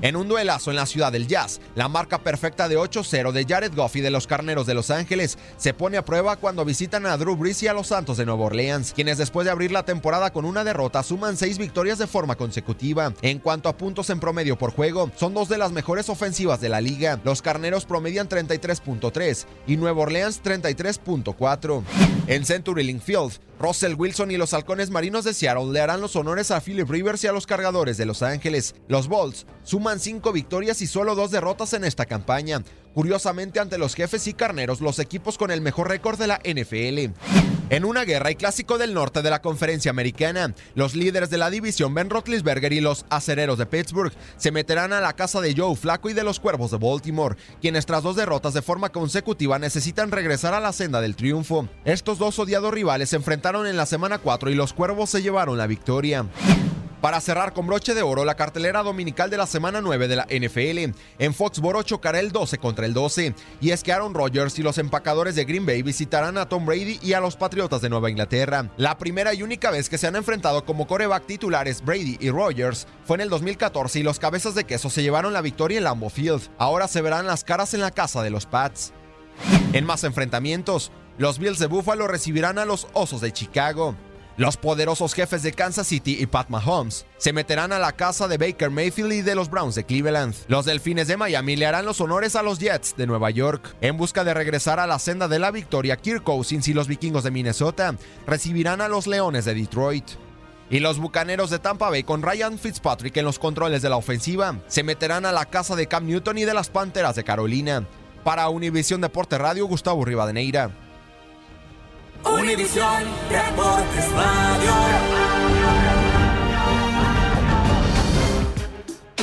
Speaker 8: En un duelazo en la ciudad del Jazz, la marca perfecta de 8-0 de Jared Goff y de los Carneros de Los Ángeles se pone a prueba cuando visitan a Drew Brees y a los Santos de Nueva Orleans, quienes después de abrir la temporada con una derrota suman seis victorias de forma consecutiva. En cuanto a puntos en promedio por juego, son dos de las mejores ofensivas de la liga. Los Carneros promedian 33.3 y Nueva Orleans 33.4. En Century Link Field, Russell Wilson y los halcones marinos de Seattle le harán los honores a Philip Rivers y a los cargadores de Los Ángeles. Los Bolts suman cinco victorias y solo dos derrotas en esta campaña. Curiosamente ante los jefes y carneros, los equipos con el mejor récord de la NFL. En una guerra y clásico del norte de la conferencia americana, los líderes de la división Ben Roethlisberger y los acereros de Pittsburgh se meterán a la casa de Joe Flaco y de los Cuervos de Baltimore, quienes tras dos derrotas de forma consecutiva necesitan regresar a la senda del triunfo. Estos dos odiados rivales se enfrentaron en la semana 4 y los Cuervos se llevaron la victoria. Para cerrar con broche de oro la cartelera dominical de la semana 9 de la NFL, en Foxboro chocará el 12 contra el 12, y es que Aaron Rodgers y los empacadores de Green Bay visitarán a Tom Brady y a los Patriotas de Nueva Inglaterra. La primera y única vez que se han enfrentado como coreback titulares Brady y Rodgers fue en el 2014 y los cabezas de queso se llevaron la victoria en Lambeau Field. Ahora se verán las caras en la casa de los Pats. En más enfrentamientos, los Bills de Buffalo recibirán a los Osos de Chicago. Los poderosos jefes de Kansas City y Pat Mahomes se meterán a la casa de Baker Mayfield y de los Browns de Cleveland. Los Delfines de Miami le harán los honores a los Jets de Nueva York. En busca de regresar a la senda de la victoria, Kirk Cousins y los Vikingos de Minnesota recibirán a los Leones de Detroit. Y los Bucaneros de Tampa Bay con Ryan Fitzpatrick en los controles de la ofensiva se meterán a la casa de Cam Newton y de las Panteras de Carolina. Para Univisión Deporte Radio, Gustavo Rivadeneira.
Speaker 5: Univisión Deportes Radio.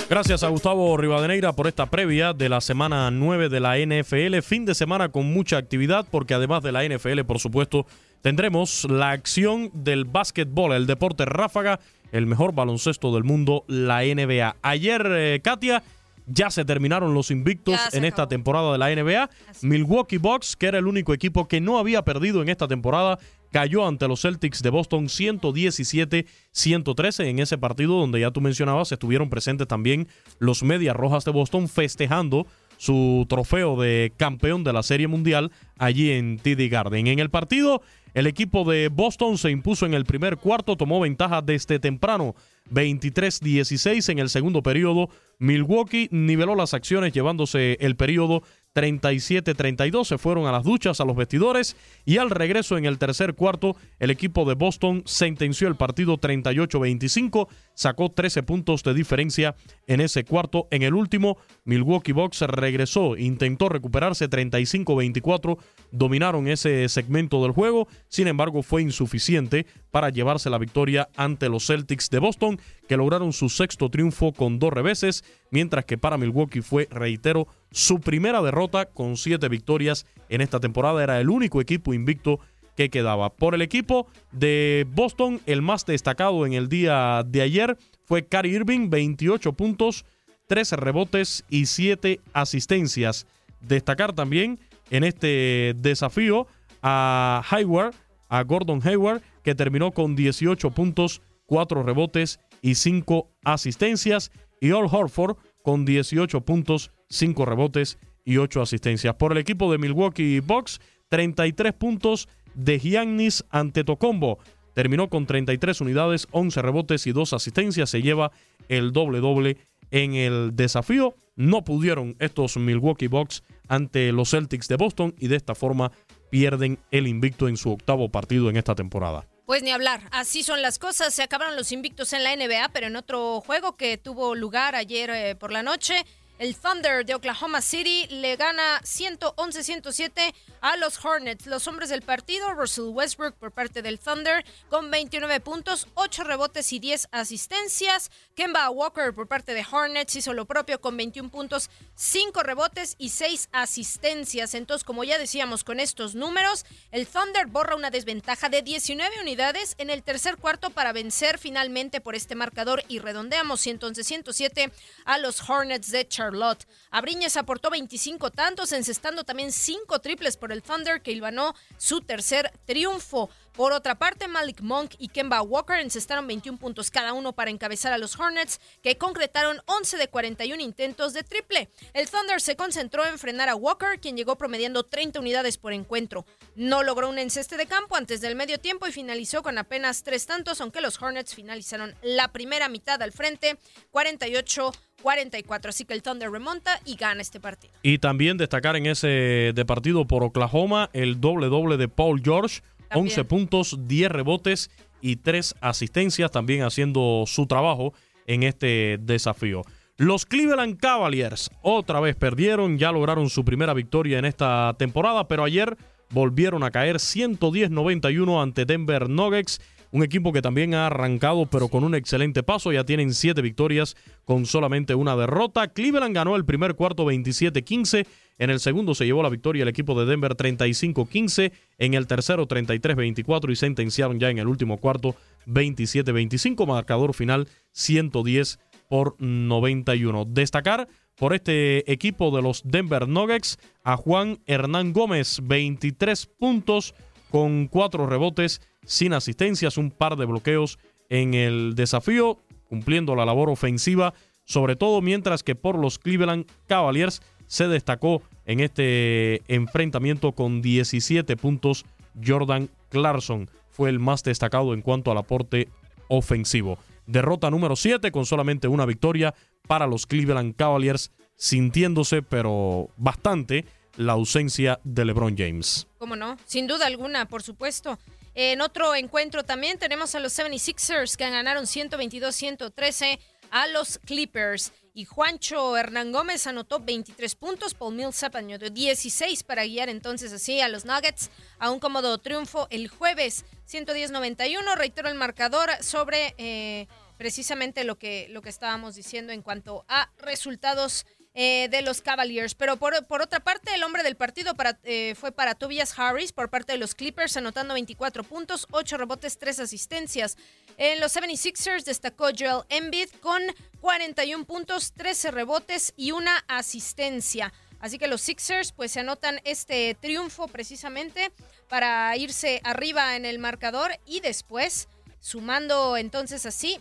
Speaker 3: Gracias a Gustavo Rivadeneira por esta previa de la semana 9 de la NFL. Fin de semana con mucha actividad porque además de la NFL, por supuesto, tendremos la acción del básquetbol, el deporte ráfaga, el mejor baloncesto del mundo, la NBA. Ayer, eh, Katia, ya se terminaron los invictos en esta temporada de la NBA. Milwaukee Bucks, que era el único equipo que no había perdido en esta temporada, cayó ante los Celtics de Boston 117-113 en ese partido donde ya tú mencionabas estuvieron presentes también los Medias Rojas de Boston festejando su trofeo de campeón de la Serie Mundial allí en TD Garden. En el partido, el equipo de Boston se impuso en el primer cuarto, tomó ventaja desde temprano 23-16 en el segundo periodo. Milwaukee niveló las acciones llevándose el periodo 37-32. Se fueron a las duchas, a los vestidores y al regreso en el tercer cuarto, el equipo de Boston sentenció el partido 38-25. Sacó 13 puntos de diferencia en ese cuarto. En el último, Milwaukee Bucks regresó, intentó recuperarse 35-24. Dominaron ese segmento del juego. Sin embargo, fue insuficiente para llevarse la victoria ante los Celtics de Boston, que lograron su sexto triunfo con dos reveses, mientras que para Milwaukee fue, reitero, su primera derrota con siete victorias en esta temporada. Era el único equipo invicto que quedaba. Por el equipo de Boston, el más destacado en el día de ayer fue Cary Irving, 28 puntos, 13 rebotes y 7 asistencias. Destacar también en este desafío a Hayward, a Gordon Hayward, que terminó con 18 puntos, 4 rebotes y 5 asistencias. Y Al Horford con 18 puntos, 5 rebotes y 8 asistencias. Por el equipo de Milwaukee Bucks, 33 puntos de Giannis Antetokounmpo. Terminó con 33 unidades, 11 rebotes y 2 asistencias. Se lleva el doble-doble en el desafío. No pudieron estos Milwaukee Bucks ante los Celtics de Boston y de esta forma pierden el invicto en su octavo partido en esta temporada.
Speaker 4: Pues ni hablar, así son las cosas. Se acabaron los invictos en la NBA, pero en otro juego que tuvo lugar ayer eh, por la noche, el Thunder de Oklahoma City le gana 111-107 a los Hornets. Los hombres del partido, Russell Westbrook por parte del Thunder con 29 puntos, 8 rebotes y 10 asistencias. Kemba Walker por parte de Hornets hizo lo propio con 21 puntos, 5 rebotes y 6 asistencias. Entonces, como ya decíamos con estos números, el Thunder borra una desventaja de 19 unidades en el tercer cuarto para vencer finalmente por este marcador y redondeamos 111-107 a los Hornets de Charlotte. Abriñez aportó 25 tantos, encestando también 5 triples por el Thunder, que ilvanó su tercer triunfo. Por otra parte, Malik Monk y Kemba Walker encestaron 21 puntos cada uno para encabezar a los Hornets, que concretaron 11 de 41 intentos de triple. El Thunder se concentró en frenar a Walker, quien llegó promediando 30 unidades por encuentro. No logró un enceste de campo antes del medio tiempo y finalizó con apenas tres tantos, aunque los Hornets finalizaron la primera mitad al frente, 48 44. Así que el Thunder remonta y gana este partido.
Speaker 3: Y también destacar en ese de partido por Oklahoma el doble doble de Paul George, 11 puntos, 10 rebotes y 3 asistencias, también haciendo su trabajo en este desafío. Los Cleveland Cavaliers otra vez perdieron, ya lograron su primera victoria en esta temporada, pero ayer volvieron a caer 110-91 ante Denver Nuggets. Un equipo que también ha arrancado, pero con un excelente paso. Ya tienen siete victorias con solamente una derrota. Cleveland ganó el primer cuarto 27-15. En el segundo se llevó la victoria el equipo de Denver 35-15. En el tercero 33-24 y sentenciaron ya en el último cuarto 27-25. Marcador final 110 por 91. Destacar por este equipo de los Denver Nuggets a Juan Hernán Gómez, 23 puntos con cuatro rebotes sin asistencias, un par de bloqueos en el desafío, cumpliendo la labor ofensiva, sobre todo mientras que por los Cleveland Cavaliers se destacó en este enfrentamiento con 17 puntos Jordan Clarkson. Fue el más destacado en cuanto al aporte ofensivo. Derrota número 7 con solamente una victoria para los Cleveland Cavaliers, sintiéndose pero bastante la ausencia de LeBron James.
Speaker 4: ¿Cómo no? Sin duda alguna, por supuesto. En otro encuentro también tenemos a los 76ers que ganaron 122-113 a los Clippers. Y Juancho Hernán Gómez anotó 23 puntos, Paul Millsap anotó 16 para guiar entonces así a los Nuggets a un cómodo triunfo el jueves 110-91. Reitero el marcador sobre eh, precisamente lo que, lo que estábamos diciendo en cuanto a resultados eh, de los Cavaliers. Pero por, otra parte, el hombre del partido eh, fue para Tobias Harris por parte de los Clippers, anotando 24 puntos, 8 rebotes, 3 asistencias. En los 76ers destacó Joel Embiid con 41 puntos, 13 rebotes y una asistencia. Así que los Sixers pues se anotan este triunfo precisamente para irse arriba en el marcador y después sumando entonces así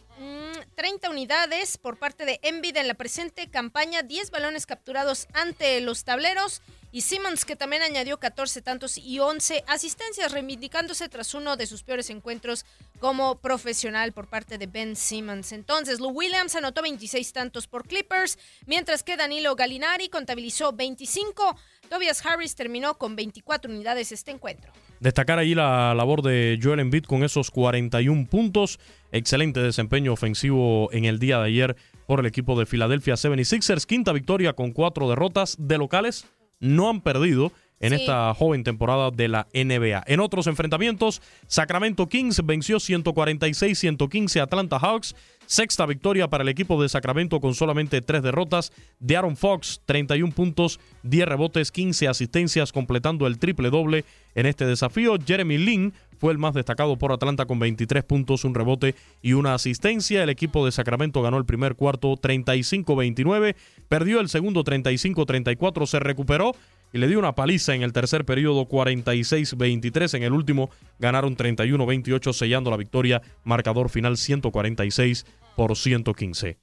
Speaker 4: 30 mm, unidades por parte de Envid en la presente campaña, 10 balones capturados ante los tableros y Simmons que también añadió 14 tantos y 11 asistencias reivindicándose tras uno de sus peores encuentros como profesional por parte de Ben Simmons. Entonces, Lou Williams anotó 26 tantos por Clippers, mientras que Danilo Galinari contabilizó 25. Tobias Harris terminó con 24 unidades este encuentro.
Speaker 3: Destacar ahí la labor de Joel Embiid con esos 41 puntos. Excelente desempeño ofensivo en el día de ayer por el equipo de Philadelphia 76ers. Quinta victoria con cuatro derrotas de locales. No han perdido en esta joven temporada de la NBA. En otros enfrentamientos, Sacramento Kings venció 146-115 a Atlanta Hawks. Sexta victoria para el equipo de Sacramento con solamente tres derrotas. De Aaron Fox, 31 puntos, 10 rebotes, 15 asistencias, completando el triple doble en este desafío. Jeremy Lin fue el más destacado por Atlanta con 23 puntos, un rebote y una asistencia. El equipo de Sacramento ganó el primer cuarto 35-29, perdió el segundo 35-34, se recuperó y le dio una paliza en el tercer periodo 46-23. En el último ganaron 31-28 sellando la victoria, marcador final 146 por 115.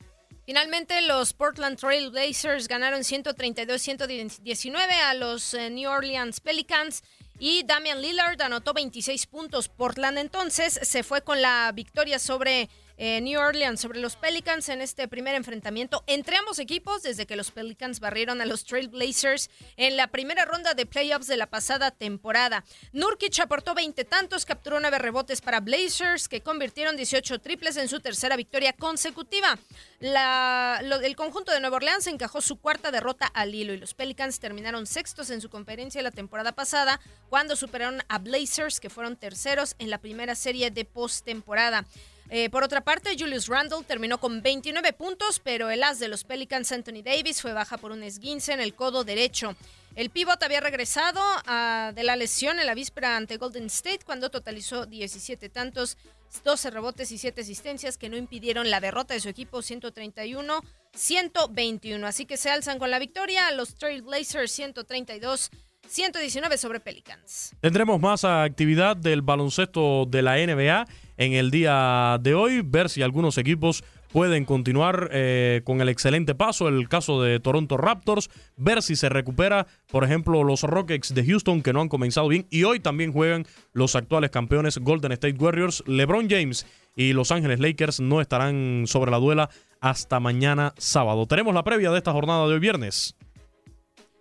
Speaker 4: Finalmente, los Portland Trail Blazers ganaron 132-119 a los eh, New Orleans Pelicans y Damian Lillard anotó 26 puntos. Portland entonces se fue con la victoria sobre eh, New Orleans sobre los Pelicans en este primer enfrentamiento entre ambos equipos desde que los Pelicans barrieron a los Trailblazers en la primera ronda de playoffs de la pasada temporada. Nurkic aportó 20 tantos, capturó 9 rebotes para Blazers que convirtieron 18 triples en su tercera victoria consecutiva. el conjunto de Nueva Orleans encajó su cuarta derrota al hilo y los Pelicans terminaron sextos en su conferencia la temporada pasada cuando superaron a Blazers que fueron terceros en la primera serie de postemporada. Eh, por otra parte, Julius Randle terminó con 29 puntos, pero el as de los Pelicans, Anthony Davis, fue baja por un esguince en el codo derecho. El pívot había regresado ah, de la lesión en la víspera ante Golden State cuando totalizó 17 tantos, 12 rebotes y 7 asistencias que no impidieron la derrota de su equipo 131-121. Así que se alzan con la victoria los Trail Blazers 132. 119 sobre Pelicans.
Speaker 3: Tendremos más actividad del baloncesto de la NBA en el día de hoy, ver si algunos equipos pueden continuar eh, con el excelente paso. El caso de Toronto Raptors, ver si se recupera, por ejemplo, los Rockets de Houston que no han comenzado bien y hoy también juegan los actuales campeones Golden State Warriors. LeBron James y Los Ángeles Lakers no estarán sobre la duela hasta mañana sábado. Tenemos la previa de esta jornada de hoy viernes.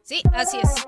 Speaker 4: Sí, así es.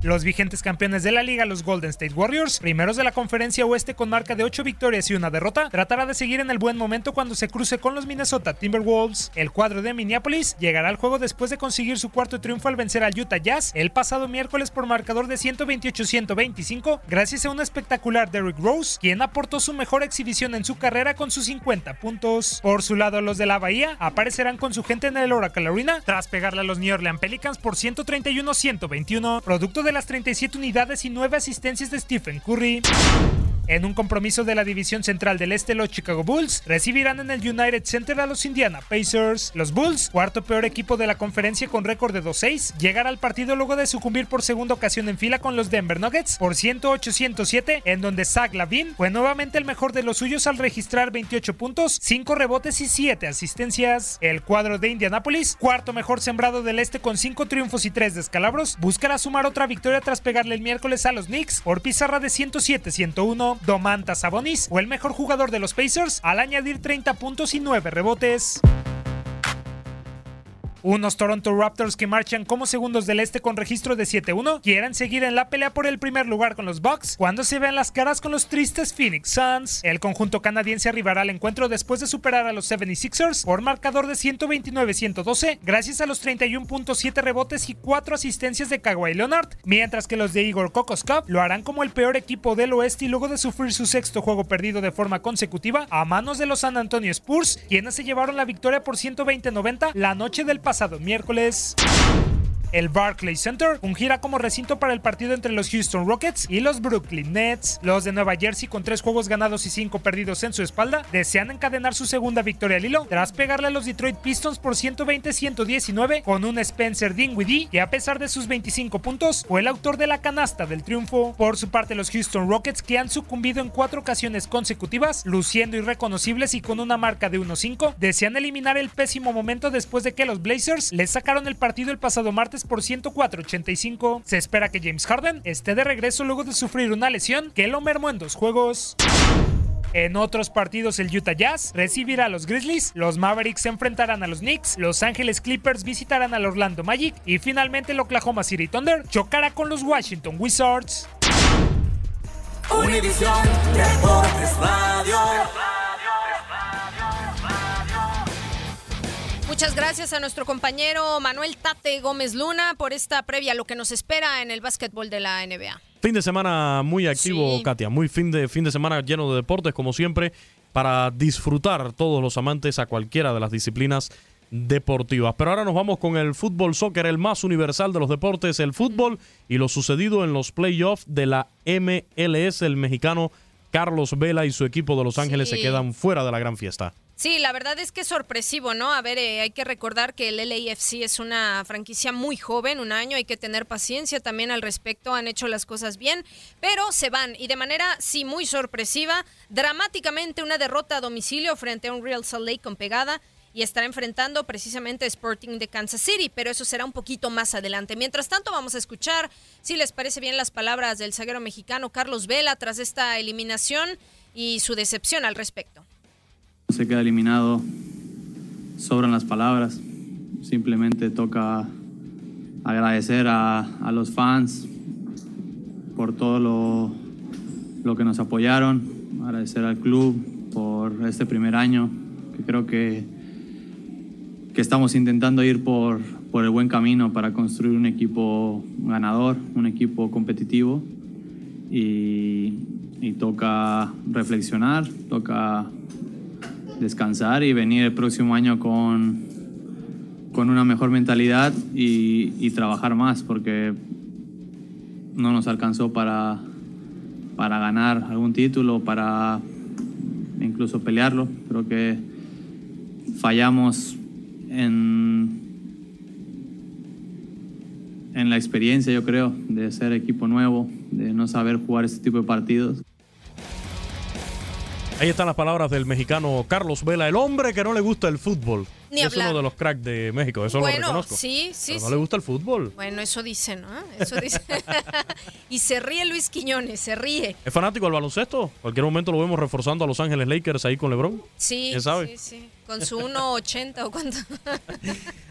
Speaker 9: Los vigentes campeones de la liga, los Golden State Warriors, primeros de la conferencia oeste con marca de 8 victorias y una derrota, tratará de seguir en el buen momento cuando se cruce con los Minnesota Timberwolves. El cuadro de Minneapolis llegará al juego después de conseguir su cuarto triunfo al vencer al Utah Jazz el pasado miércoles por marcador de 128-125, gracias a un espectacular Derrick Rose, quien aportó su mejor exhibición en su carrera con sus 50 puntos. Por su lado, los de la Bahía aparecerán con su gente en el Oracle Arena tras pegarle a los New Orleans Pelicans por 131-121, producto de las 37 unidades y 9 asistencias de Stephen Curry. En un compromiso de la división central del este, los Chicago Bulls recibirán en el United Center a los Indiana Pacers. Los Bulls, cuarto peor equipo de la conferencia con récord de 2-6, llegará al partido luego de sucumbir por segunda ocasión en fila con los Denver Nuggets por 108-107, en donde Zach Lavin fue nuevamente el mejor de los suyos al registrar 28 puntos, 5 rebotes y 7 asistencias. El cuadro de Indianapolis, cuarto mejor sembrado del este con 5 triunfos y 3 descalabros, buscará sumar otra victoria tras pegarle el miércoles a los Knicks por pizarra de 107-101. Domantas Sabonis o el mejor jugador de los Pacers al añadir 30 puntos y 9 rebotes. Unos Toronto Raptors que marchan como segundos del este con registro de 7-1 quieren seguir en la pelea por el primer lugar con los Bucks cuando se vean las caras con los tristes Phoenix Suns. El conjunto canadiense arribará al encuentro después de superar a los 76ers por marcador de 129-112 gracias a los 31.7 rebotes y 4 asistencias de Kawhi Leonard, mientras que los de Igor Kokoskov lo harán como el peor equipo del oeste y luego de sufrir su sexto juego perdido de forma consecutiva a manos de los San Antonio Spurs, quienes se llevaron la victoria por 120-90 la noche del pasado miércoles. El Barclays Center ungirá como recinto para el partido entre los Houston Rockets y los Brooklyn Nets. Los de Nueva Jersey, con tres juegos ganados y cinco perdidos en su espalda, desean encadenar su segunda victoria al hilo tras pegarle a los Detroit Pistons por 120-119 con un Spencer Dinwiddie que a pesar de sus 25 puntos fue el autor de la canasta del triunfo. Por su parte, los Houston Rockets, que han sucumbido en cuatro ocasiones consecutivas, luciendo irreconocibles y con una marca de 1-5, desean eliminar el pésimo momento después de que los Blazers les sacaron el partido el pasado martes por 104-85. Se espera que James Harden esté de regreso luego de sufrir una lesión que lo mermó en dos juegos. En otros partidos, el Utah Jazz recibirá a los Grizzlies, los Mavericks se enfrentarán a los Knicks, Los Ángeles Clippers visitarán al Orlando Magic y finalmente el Oklahoma City Thunder chocará con los Washington Wizards.
Speaker 5: Univisión Deportes Radio.
Speaker 4: Muchas gracias a nuestro compañero Manuel Tate Gómez Luna por esta previa, lo que nos espera en el básquetbol de la NBA.
Speaker 3: Fin de semana muy activo,
Speaker 4: Sí.
Speaker 3: Katia. Muy fin de, fin de semana lleno de deportes, como siempre, para disfrutar todos los amantes a cualquiera de las disciplinas deportivas. Pero ahora nos vamos con el fútbol soccer, el más universal de los deportes, el fútbol y lo sucedido en los playoffs de la MLS. El mexicano Carlos Vela y su equipo de Los Ángeles
Speaker 4: Sí.
Speaker 3: se quedan fuera de la gran fiesta.
Speaker 4: Sí, la verdad es que es sorpresivo, ¿no? A ver, eh, hay que recordar que el LAFC es una franquicia muy joven, un año, hay que tener paciencia también al respecto, han hecho las cosas bien, pero se van y de manera, sí, muy sorpresiva, dramáticamente una derrota a domicilio frente a un Real Salt Lake con pegada y estará enfrentando precisamente Sporting de Kansas City, pero eso será un poquito más adelante. Mientras tanto, vamos a escuchar, si les parece bien, las palabras del zaguero mexicano Carlos Vela tras esta eliminación y su decepción al respecto.
Speaker 10: Se queda eliminado, sobran las palabras. Simplemente toca agradecer a, los fans por todo lo, lo que nos apoyaron, agradecer al club por este primer año, que creo que, que estamos intentando ir por, por el buen camino para construir un equipo ganador, un equipo competitivo. Y toca reflexionar, toca descansar y venir el próximo año con, con una mejor mentalidad y, trabajar más porque no nos alcanzó para, para ganar algún título, para incluso pelearlo. Creo que fallamos en, en la experiencia, yo creo, de ser equipo nuevo, de no saber jugar este tipo de partidos.
Speaker 3: Ahí están las palabras del mexicano Carlos Vela, el hombre que no le gusta el fútbol.
Speaker 4: Ni
Speaker 3: es uno de los cracks de México, eso lo
Speaker 4: Bueno,
Speaker 3: reconozco.
Speaker 4: sí, sí,
Speaker 3: Pero no
Speaker 4: sí.
Speaker 3: le gusta el fútbol.
Speaker 4: Bueno, eso dice, ¿no? Eso dice. <laughs> y se ríe Luis Quiñones, se ríe.
Speaker 3: ¿Es fanático del baloncesto? Cualquier momento lo vemos reforzando a Los Ángeles Lakers ahí con LeBron.
Speaker 4: Sí,
Speaker 3: ¿Quién sabe?
Speaker 4: sí, sí. Con su 1.80 o cuánto. <laughs>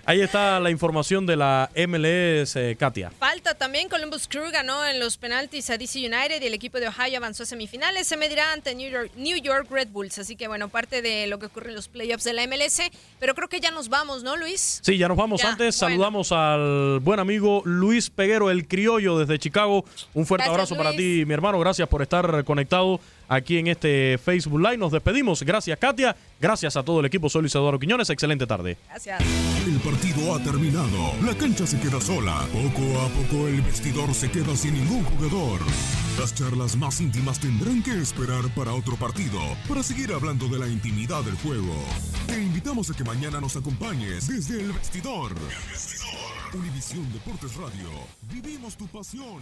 Speaker 3: Ahí está la información de la MLS, eh, Katia.
Speaker 4: Falta también, Columbus Crew ganó en los penaltis a DC United y el equipo de Ohio avanzó a semifinales. Se medirá ante New York, New York Red Bulls. Así que, bueno, parte de lo que ocurre en los playoffs de la MLS. Pero creo que ya nos vamos, ¿no, Luis?
Speaker 3: Sí, ya nos vamos.
Speaker 4: Ya,
Speaker 3: Antes
Speaker 4: bueno.
Speaker 3: saludamos al buen amigo Luis Peguero, el criollo desde Chicago. Un fuerte
Speaker 4: Gracias,
Speaker 3: abrazo para ti, mi hermano. Gracias por estar conectado aquí en este Facebook Live. Nos despedimos. Gracias, Katia. Gracias a todo el equipo. Soy Luis Eduardo Quiñones. Excelente tarde.
Speaker 4: Gracias.
Speaker 2: El partido ha terminado. La cancha se queda sola. Poco a poco el vestidor se queda sin ningún jugador. Las charlas más íntimas tendrán que esperar para otro partido, para seguir hablando de la intimidad del juego. Te invitamos a que mañana nos acompañes desde el vestidor. Univisión Deportes Radio. Vivimos tu pasión.